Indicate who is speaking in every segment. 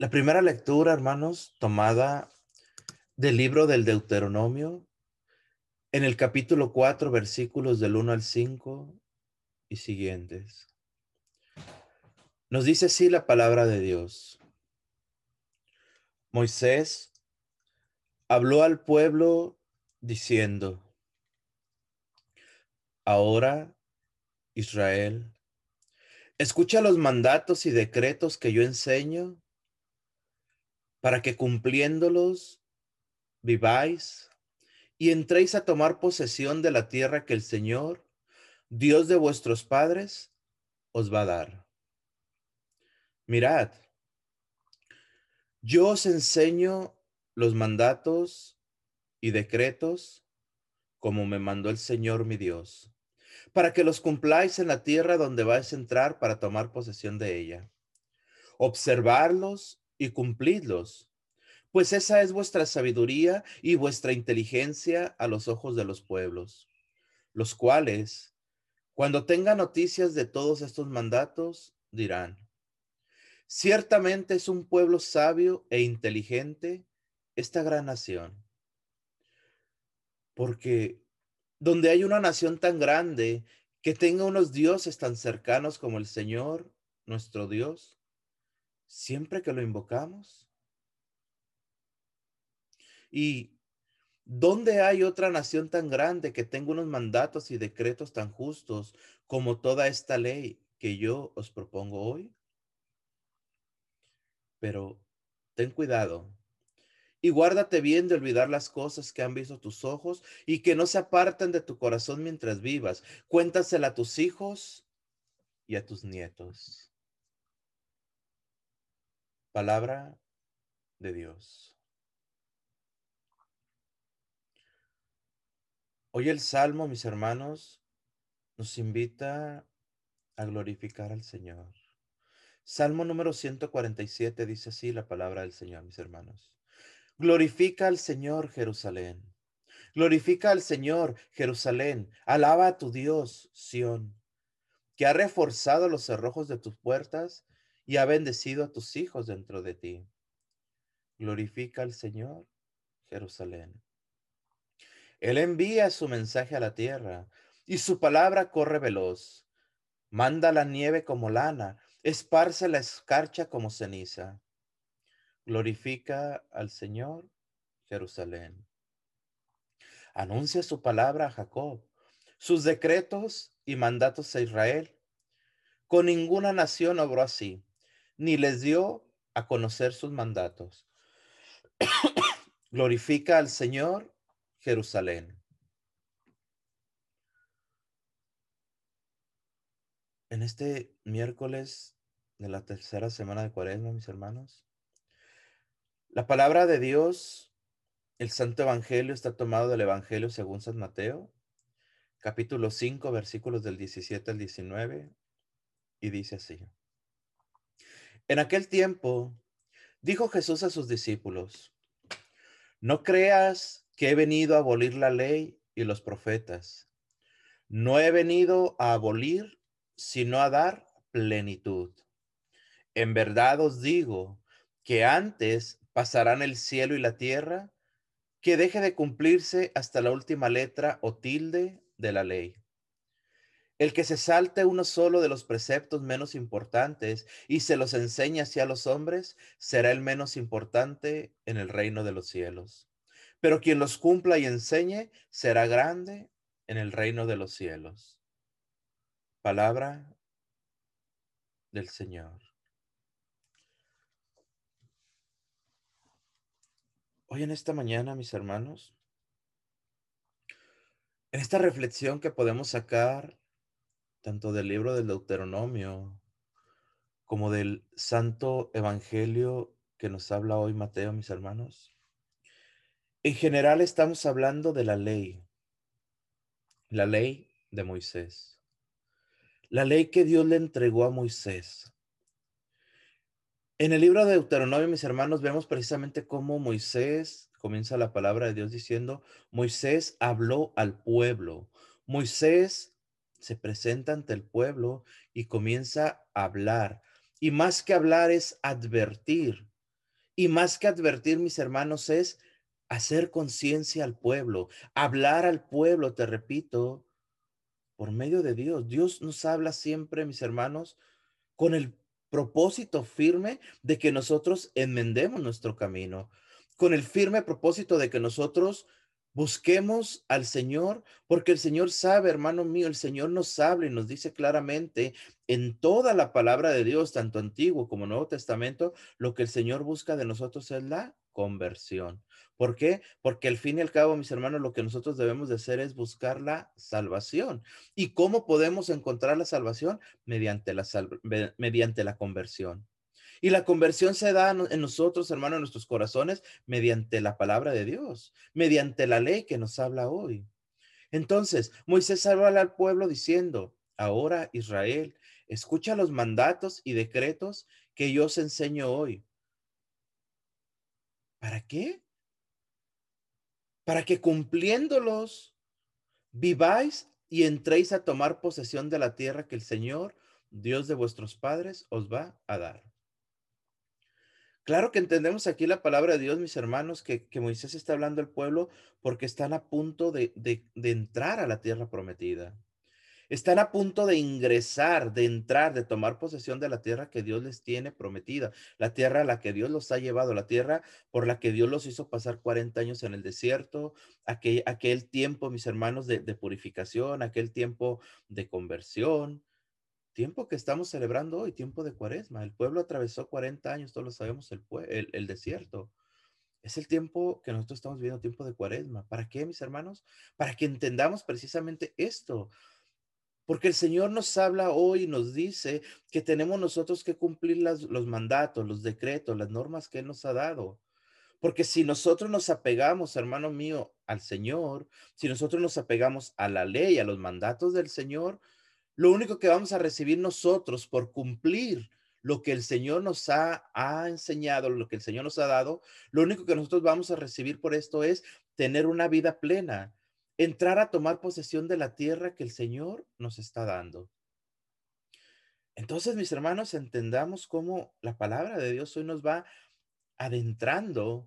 Speaker 1: La primera lectura, hermanos, tomada del libro del Deuteronomio, en el capítulo 4, versículos del 1 al 5 y siguientes. Nos dice así la palabra de Dios. Moisés habló al pueblo diciendo, ahora, Israel, escucha los mandatos y decretos que yo enseño para que cumpliéndolos viváis y entréis a tomar posesión de la tierra que el Señor, Dios de vuestros padres, os va a dar. Mirad, yo os enseño los mandatos y decretos como me mandó el Señor mi Dios, para que los cumpláis en la tierra donde vais a entrar para tomar posesión de ella. Observarlos y cumplidlos, pues esa es vuestra sabiduría y vuestra inteligencia a los ojos de los pueblos, los cuales, cuando tengan noticias de todos estos mandatos, dirán, Ciertamente es un pueblo sabio e inteligente esta gran nación. Porque donde hay una nación tan grande que tenga unos dioses tan cercanos como el Señor, nuestro Dios, siempre que lo invocamos. Y ¿dónde hay otra nación tan grande que tenga unos mandatos y decretos tan justos como toda esta ley que yo os propongo hoy? pero ten cuidado y guárdate bien de olvidar las cosas que han visto tus ojos y que no se aparten de tu corazón mientras vivas. Cuéntasela a tus hijos y a tus nietos. Palabra de Dios. Hoy el Salmo, mis hermanos, nos invita a glorificar al Señor. Salmo número 147 dice así la palabra del Señor, mis hermanos. Glorifica al Señor, Jerusalén. Glorifica al Señor, Jerusalén. Alaba a tu Dios, Sión, que ha reforzado los cerrojos de tus puertas y ha bendecido a tus hijos dentro de ti. Glorifica al Señor, Jerusalén. Él envía su mensaje a la tierra y su palabra corre veloz. Manda la nieve como lana esparce la escarcha como ceniza. Glorifica al Señor, Jerusalén. Anuncia su palabra a Jacob, sus decretos y mandatos a Israel. Con ninguna nación obró así, ni les dio a conocer sus mandatos. Glorifica al Señor, Jerusalén. En este miércoles de la tercera semana de Cuaresma, mis hermanos, la palabra de Dios, el Santo Evangelio está tomado del Evangelio según San Mateo, capítulo 5, versículos del 17 al 19, y dice así. En aquel tiempo, dijo Jesús a sus discípulos, no creas que he venido a abolir la ley y los profetas. No he venido a abolir, sino a dar plenitud. En verdad os digo que antes pasarán el cielo y la tierra que deje de cumplirse hasta la última letra o tilde de la ley. El que se salte uno solo de los preceptos menos importantes y se los enseñe hacia los hombres, será el menos importante en el reino de los cielos. Pero quien los cumpla y enseñe, será grande en el reino de los cielos. Palabra del Señor. Hoy en esta mañana, mis hermanos, en esta reflexión que podemos sacar tanto del libro del Deuteronomio como del Santo Evangelio que nos habla hoy Mateo, mis hermanos, en general estamos hablando de la ley, la ley de Moisés la ley que Dios le entregó a Moisés. En el libro de Deuteronomio, mis hermanos, vemos precisamente cómo Moisés, comienza la palabra de Dios diciendo, Moisés habló al pueblo. Moisés se presenta ante el pueblo y comienza a hablar. Y más que hablar es advertir Y más que advertir, mis hermanos, es hacer conciencia al pueblo, hablar al pueblo, te repito, por medio de Dios. Dios nos habla siempre, mis hermanos, con el propósito firme de que nosotros enmendemos nuestro camino, con el firme propósito de que nosotros Busquemos al Señor, porque el Señor sabe, hermano mío, el Señor nos habla y nos dice claramente en toda la palabra de Dios, tanto Antiguo como Nuevo Testamento, lo que el Señor busca de nosotros es la conversión. ¿Por qué? Porque al fin y al cabo, mis hermanos, lo que nosotros debemos de hacer es buscar la salvación. ¿Y cómo podemos encontrar la salvación? Mediante la, mediante la conversión. Y la conversión se da en nosotros, hermanos, en nuestros corazones, mediante la palabra de Dios, mediante la ley que nos habla hoy. Entonces, Moisés habla al pueblo diciendo, ahora Israel, escucha los mandatos y decretos que yo os enseño hoy. ¿Para qué? Para que cumpliéndolos viváis y entréis a tomar posesión de la tierra que el Señor, Dios de vuestros padres, os va a dar. Claro que entendemos aquí la palabra de Dios, mis hermanos, que, Moisés está hablando al pueblo porque están a punto de, entrar a la tierra prometida. Están a punto de ingresar, de entrar, de tomar posesión de la tierra que Dios les tiene prometida, la tierra a la que Dios los ha llevado, la tierra por la que Dios los hizo pasar 40 años en el desierto, aquel, tiempo, mis hermanos, de purificación, aquel tiempo de conversión, Tiempo que estamos celebrando hoy, tiempo de cuaresma. El pueblo atravesó 40 años, todos lo sabemos, el, el, el desierto. Es el tiempo que nosotros estamos viviendo, tiempo de cuaresma. ¿Para qué, mis hermanos? Para que entendamos precisamente esto. Porque el Señor nos habla hoy nos dice que tenemos nosotros que cumplir las, los mandatos, los decretos, las normas que nos ha dado. Porque si nosotros nos apegamos, hermano mío, al Señor, si nosotros nos apegamos a la ley, a los mandatos del Señor, lo único que vamos a recibir nosotros por cumplir lo que el Señor nos ha, enseñado, lo que el Señor nos ha dado, lo único que nosotros vamos a recibir por esto es tener una vida plena, entrar a tomar posesión de la tierra que el Señor nos está dando. Entonces, mis hermanos, entendamos cómo la palabra de Dios hoy nos va adentrando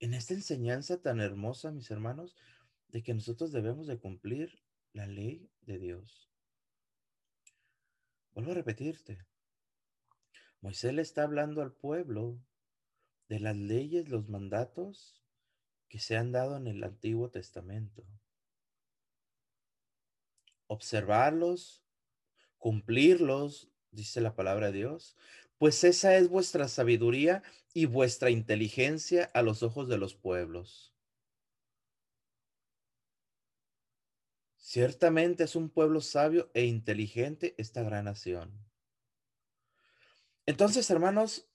Speaker 1: en esta enseñanza tan hermosa, mis hermanos, de que nosotros debemos de cumplir la ley de Dios. Vuelvo a repetirte. Moisés le está hablando al pueblo de las leyes, los mandatos que se han dado en el Antiguo Testamento. Observarlos, cumplirlos, dice la palabra de Dios, pues esa es vuestra sabiduría y vuestra inteligencia a los ojos de los pueblos. Ciertamente es un pueblo sabio e inteligente esta gran nación. Entonces, hermanos,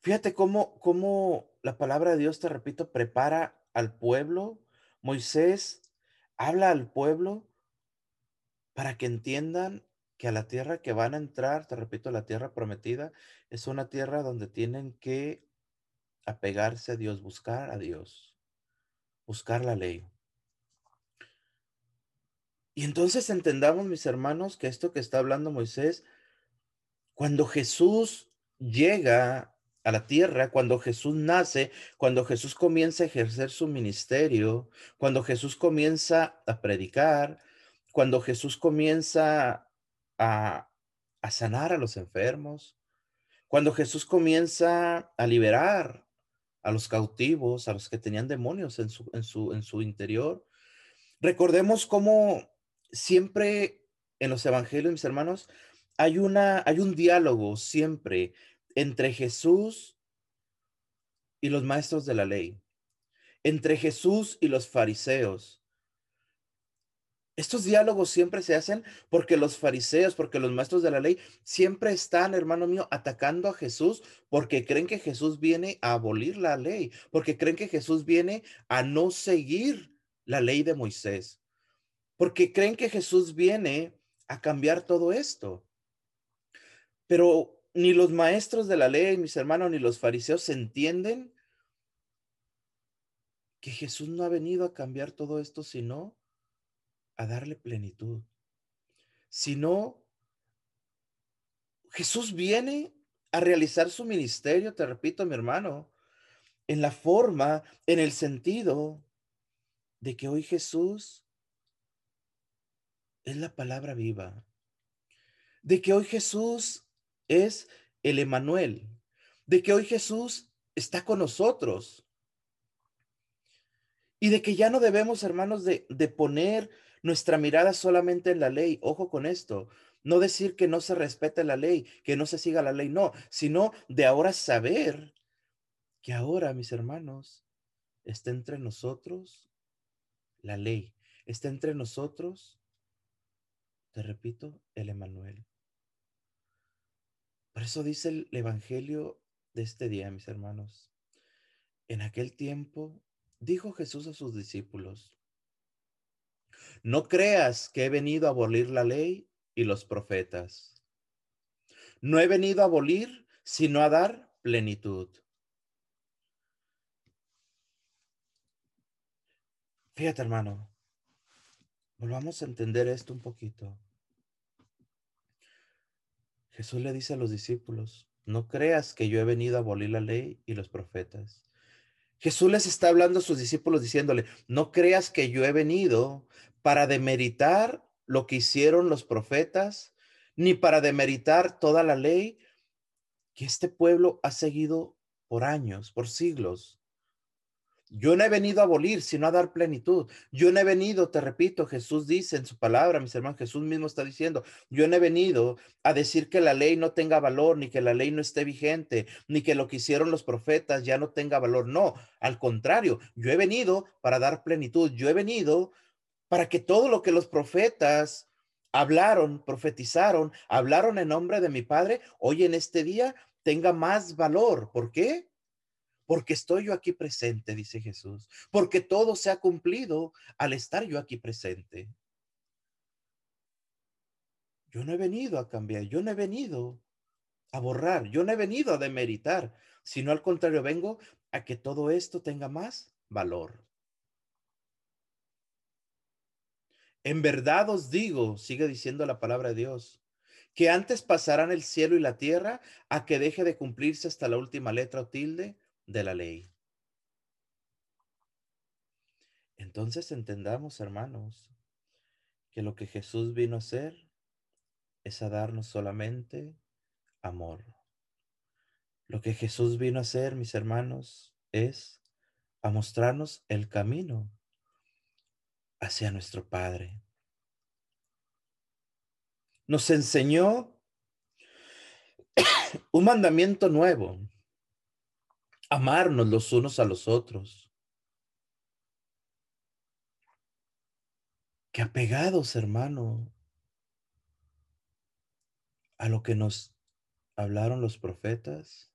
Speaker 1: fíjate cómo, cómo la palabra de Dios, te repito, prepara al pueblo. Moisés habla al pueblo para que entiendan que a la tierra que van a entrar, te repito, la tierra prometida, es una tierra donde tienen que apegarse a Dios, buscar a Dios, buscar la ley. Y entonces entendamos, mis hermanos, que esto que está hablando Moisés, cuando Jesús llega a la tierra, cuando Jesús nace, cuando Jesús comienza a ejercer su ministerio, cuando Jesús comienza a predicar, cuando Jesús comienza a, a sanar a los enfermos, cuando Jesús comienza a liberar a los cautivos, a los que tenían demonios en su, en su, en su interior. Recordemos cómo siempre en los evangelios, mis hermanos, hay, una, hay un diálogo siempre entre Jesús y los maestros de la ley, entre Jesús y los fariseos. Estos diálogos siempre se hacen porque los fariseos, porque los maestros de la ley siempre están, hermano mío, atacando a Jesús porque creen que Jesús viene a abolir la ley, porque creen que Jesús viene a no seguir la ley de Moisés porque creen que Jesús viene a cambiar todo esto. Pero ni los maestros de la ley, mis hermanos, ni los fariseos entienden que Jesús no ha venido a cambiar todo esto, sino a darle plenitud. Sino, Jesús viene a realizar su ministerio, te repito, mi hermano, en la forma, en el sentido de que hoy Jesús es la palabra viva, de que hoy Jesús es el Emanuel, de que hoy Jesús está con nosotros y de que ya no debemos, hermanos, de, de poner nuestra mirada solamente en la ley. Ojo con esto. No decir que no se respete la ley, que no se siga la ley, no, sino de ahora saber que ahora, mis hermanos, está entre nosotros la ley, está entre nosotros, te repito, el Emanuel. Por eso dice el Evangelio de este día, mis hermanos. En aquel tiempo dijo Jesús a sus discípulos, no creas que he venido a abolir la ley y los profetas. No he venido a abolir, sino a dar plenitud. Fíjate, hermano, volvamos a entender esto un poquito. Jesús le dice a los discípulos, no creas que yo he venido a abolir la ley y los profetas. Jesús les está hablando a sus discípulos diciéndole, no creas que yo he venido para demeritar lo que hicieron los profetas, ni para demeritar toda la ley que este pueblo ha seguido por años, por siglos. Yo no he venido a abolir, sino a dar plenitud. Yo no he venido, te repito, Jesús dice en su palabra, mis hermanos, Jesús mismo está diciendo, yo no he venido a decir que la ley no tenga valor, ni que la ley no esté vigente, ni que lo que hicieron los profetas ya no tenga valor. No, al contrario, yo he venido para dar plenitud. Yo he venido para que todo lo que los profetas hablaron, profetizaron, hablaron en nombre de mi Padre, hoy en este día tenga más valor. ¿Por qué? Porque estoy yo aquí presente, dice Jesús, porque todo se ha cumplido al estar yo aquí presente. Yo no he venido a cambiar, yo no he venido a borrar, yo no he venido a demeritar, sino al contrario, vengo a que todo esto tenga más valor. En verdad os digo, sigue diciendo la palabra de Dios, que antes pasarán el cielo y la tierra a que deje de cumplirse hasta la última letra o tilde de la ley. Entonces entendamos, hermanos, que lo que Jesús vino a hacer es a darnos solamente amor. Lo que Jesús vino a hacer, mis hermanos, es a mostrarnos el camino hacia nuestro Padre. Nos enseñó un mandamiento nuevo amarnos los unos a los otros. Que apegados, hermano, a lo que nos hablaron los profetas,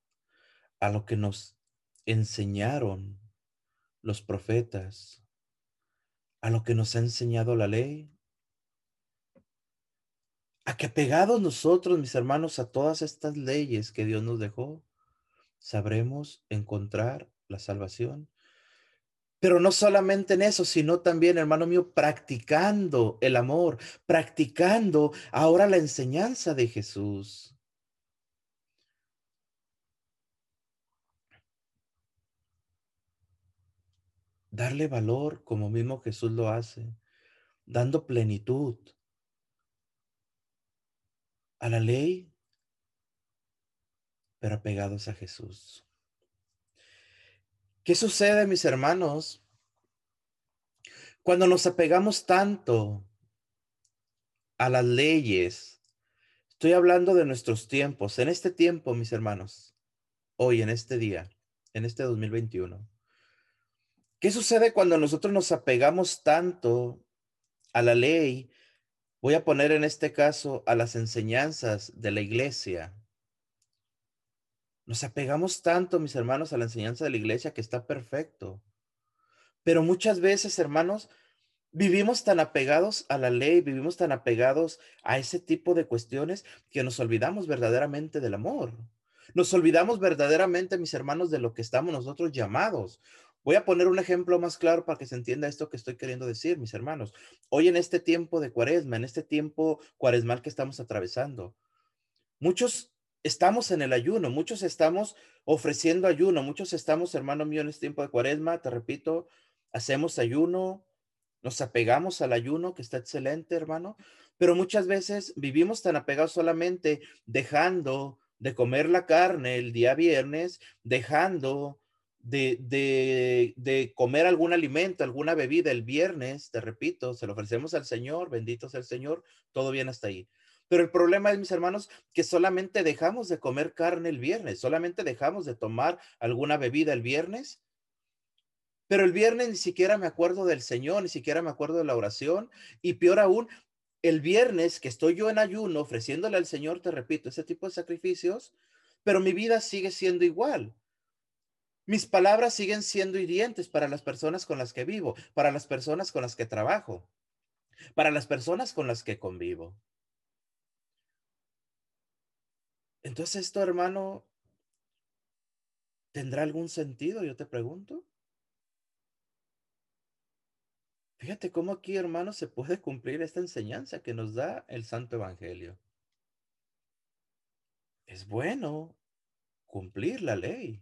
Speaker 1: a lo que nos enseñaron los profetas, a lo que nos ha enseñado la ley, a que apegados nosotros, mis hermanos, a todas estas leyes que Dios nos dejó, sabremos encontrar la salvación. Pero no solamente en eso, sino también, hermano mío, practicando el amor, practicando ahora la enseñanza de Jesús. Darle valor como mismo Jesús lo hace, dando plenitud a la ley pero apegados a Jesús. ¿Qué sucede, mis hermanos? Cuando nos apegamos tanto a las leyes, estoy hablando de nuestros tiempos, en este tiempo, mis hermanos, hoy, en este día, en este 2021. ¿Qué sucede cuando nosotros nos apegamos tanto a la ley? Voy a poner en este caso a las enseñanzas de la iglesia, nos apegamos tanto, mis hermanos, a la enseñanza de la iglesia que está perfecto. Pero muchas veces, hermanos, vivimos tan apegados a la ley, vivimos tan apegados a ese tipo de cuestiones que nos olvidamos verdaderamente del amor. Nos olvidamos verdaderamente, mis hermanos, de lo que estamos nosotros llamados. Voy a poner un ejemplo más claro para que se entienda esto que estoy queriendo decir, mis hermanos. Hoy en este tiempo de cuaresma, en este tiempo cuaresmal que estamos atravesando, muchos estamos en el ayuno, muchos estamos ofreciendo ayuno, muchos estamos, hermano mío, en este tiempo de cuaresma, te repito, hacemos ayuno, nos apegamos al ayuno, que está excelente, hermano, pero muchas veces vivimos tan apegados solamente dejando de comer la carne el día viernes, dejando de, de, de, comer algún alimento, alguna bebida el viernes, te repito, se lo ofrecemos al Señor, bendito sea el Señor, todo bien hasta ahí. Pero el problema es, mis hermanos, que solamente dejamos de comer carne el viernes, solamente dejamos de tomar alguna bebida el viernes. Pero el viernes ni siquiera me acuerdo del Señor, ni siquiera me acuerdo de la oración. Y peor aún, el viernes que estoy yo en ayuno ofreciéndole al Señor, te repito, ese tipo de sacrificios, pero mi vida sigue siendo igual. Mis palabras siguen siendo hirientes para las personas con las que vivo, para las personas con las que trabajo, para las personas con las que convivo. Entonces esto, hermano, ¿tendrá algún sentido? Yo te pregunto. Fíjate cómo aquí, hermano, se puede cumplir esta enseñanza que nos da el Santo Evangelio. Es bueno cumplir la ley,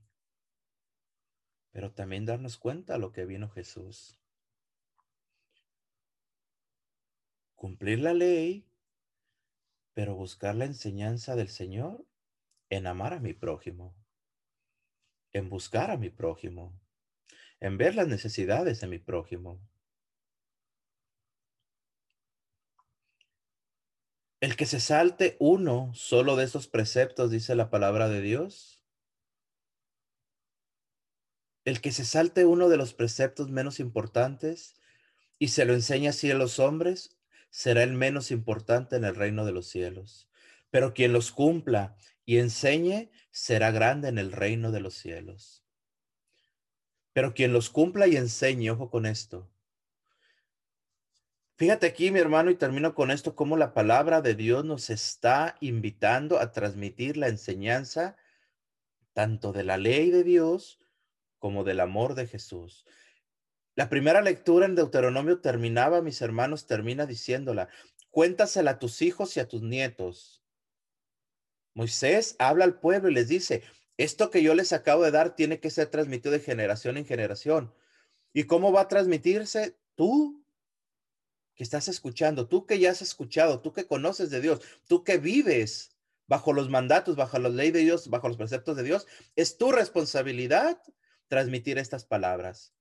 Speaker 1: pero también darnos cuenta de lo que vino Jesús. Cumplir la ley, pero buscar la enseñanza del Señor en amar a mi prójimo, en buscar a mi prójimo, en ver las necesidades de mi prójimo. El que se salte uno solo de esos preceptos, dice la palabra de Dios. El que se salte uno de los preceptos menos importantes y se lo enseña así a los hombres, será el menos importante en el reino de los cielos. Pero quien los cumpla y enseñe será grande en el reino de los cielos. Pero quien los cumpla y enseñe, ojo con esto. Fíjate aquí, mi hermano, y termino con esto, cómo la palabra de Dios nos está invitando a transmitir la enseñanza tanto de la ley de Dios como del amor de Jesús. La primera lectura en Deuteronomio terminaba, mis hermanos, termina diciéndola, cuéntasela a tus hijos y a tus nietos Moisés habla al pueblo y les dice, esto que yo les acabo de dar tiene que ser transmitido de generación en generación. ¿Y cómo va a transmitirse? Tú que estás escuchando, tú que ya has escuchado, tú que conoces de Dios, tú que vives bajo los mandatos, bajo la ley de Dios, bajo los preceptos de Dios, es tu responsabilidad transmitir estas palabras.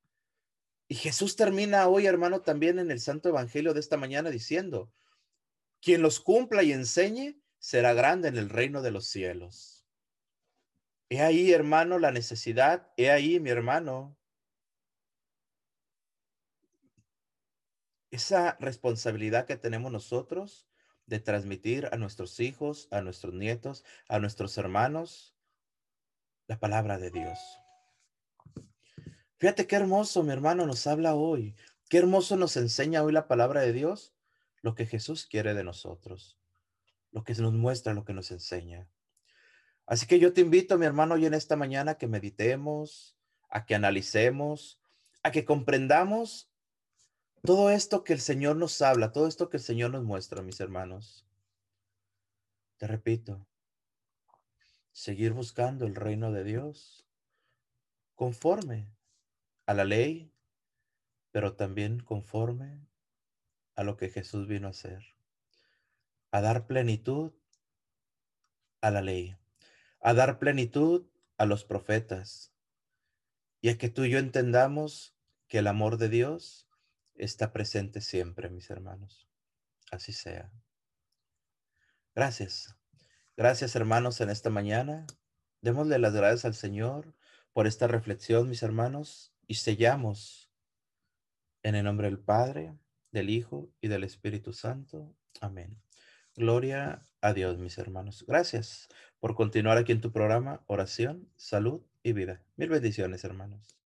Speaker 1: Y Jesús termina hoy, hermano, también en el Santo Evangelio de esta mañana diciendo, quien los cumpla y enseñe, será grande en el reino de los cielos. He ahí, hermano, la necesidad. He ahí, mi hermano, esa responsabilidad que tenemos nosotros de transmitir a nuestros hijos, a nuestros nietos, a nuestros hermanos, la palabra de Dios. Fíjate qué hermoso, mi hermano, nos habla hoy. Qué hermoso nos enseña hoy la palabra de Dios, lo que Jesús quiere de nosotros lo que nos muestra, lo que nos enseña. Así que yo te invito, mi hermano, hoy en esta mañana que meditemos, a que analicemos, a que comprendamos todo esto que el Señor nos habla, todo esto que el Señor nos muestra, mis hermanos. Te repito, seguir buscando el reino de Dios conforme a la ley, pero también conforme a lo que Jesús vino a hacer a dar plenitud a la ley, a dar plenitud a los profetas y a que tú y yo entendamos que el amor de Dios está presente siempre, mis hermanos. Así sea. Gracias. Gracias, hermanos, en esta mañana. Démosle las gracias al Señor por esta reflexión, mis hermanos, y sellamos en el nombre del Padre, del Hijo y del Espíritu Santo. Amén. Gloria a Dios, mis hermanos. Gracias por continuar aquí en tu programa, oración, salud y vida. Mil bendiciones, hermanos.